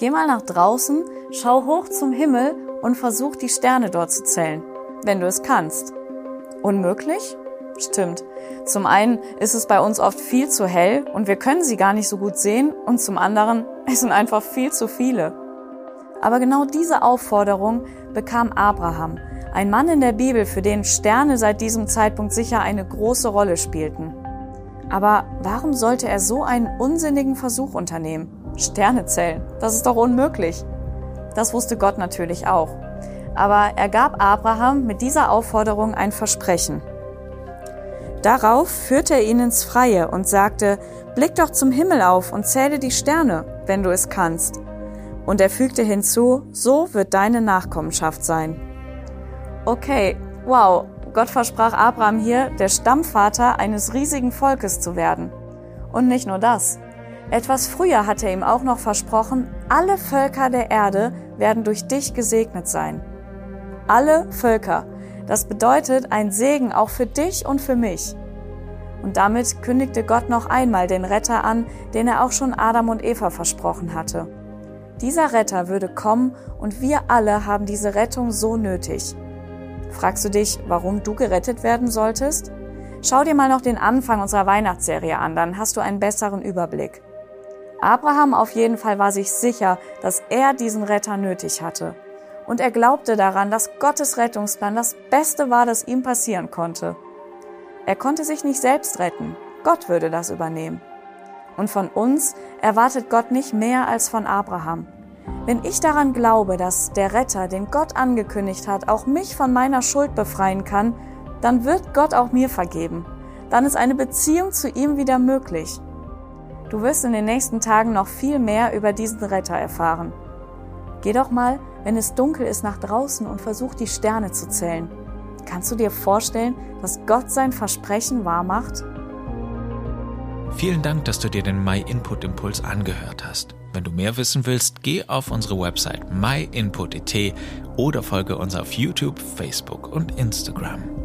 Geh mal nach draußen, schau hoch zum Himmel und versuch die Sterne dort zu zählen, wenn du es kannst. Unmöglich? Stimmt. Zum einen ist es bei uns oft viel zu hell und wir können sie gar nicht so gut sehen und zum anderen, es sind einfach viel zu viele. Aber genau diese Aufforderung bekam Abraham, ein Mann in der Bibel, für den Sterne seit diesem Zeitpunkt sicher eine große Rolle spielten. Aber warum sollte er so einen unsinnigen Versuch unternehmen? Sterne zählen, das ist doch unmöglich. Das wusste Gott natürlich auch. Aber er gab Abraham mit dieser Aufforderung ein Versprechen. Darauf führte er ihn ins Freie und sagte, Blick doch zum Himmel auf und zähle die Sterne, wenn du es kannst. Und er fügte hinzu, so wird deine Nachkommenschaft sein. Okay, wow, Gott versprach Abraham hier, der Stammvater eines riesigen Volkes zu werden. Und nicht nur das. Etwas früher hat er ihm auch noch versprochen, alle Völker der Erde werden durch dich gesegnet sein. Alle Völker. Das bedeutet ein Segen auch für dich und für mich. Und damit kündigte Gott noch einmal den Retter an, den er auch schon Adam und Eva versprochen hatte. Dieser Retter würde kommen und wir alle haben diese Rettung so nötig. Fragst du dich, warum du gerettet werden solltest? Schau dir mal noch den Anfang unserer Weihnachtsserie an, dann hast du einen besseren Überblick. Abraham auf jeden Fall war sich sicher, dass er diesen Retter nötig hatte und er glaubte daran, dass Gottes Rettungsplan das Beste war, das ihm passieren konnte. Er konnte sich nicht selbst retten, Gott würde das übernehmen. Und von uns erwartet Gott nicht mehr als von Abraham. Wenn ich daran glaube, dass der Retter, den Gott angekündigt hat, auch mich von meiner Schuld befreien kann, dann wird Gott auch mir vergeben. Dann ist eine Beziehung zu ihm wieder möglich. Du wirst in den nächsten Tagen noch viel mehr über diesen Retter erfahren. Geh doch mal wenn es dunkel ist, nach draußen und versuch die Sterne zu zählen. Kannst du dir vorstellen, dass Gott sein Versprechen wahrmacht? Vielen Dank, dass du dir den My Input Impuls angehört hast. Wenn du mehr wissen willst, geh auf unsere Website myinput.it oder folge uns auf YouTube, Facebook und Instagram.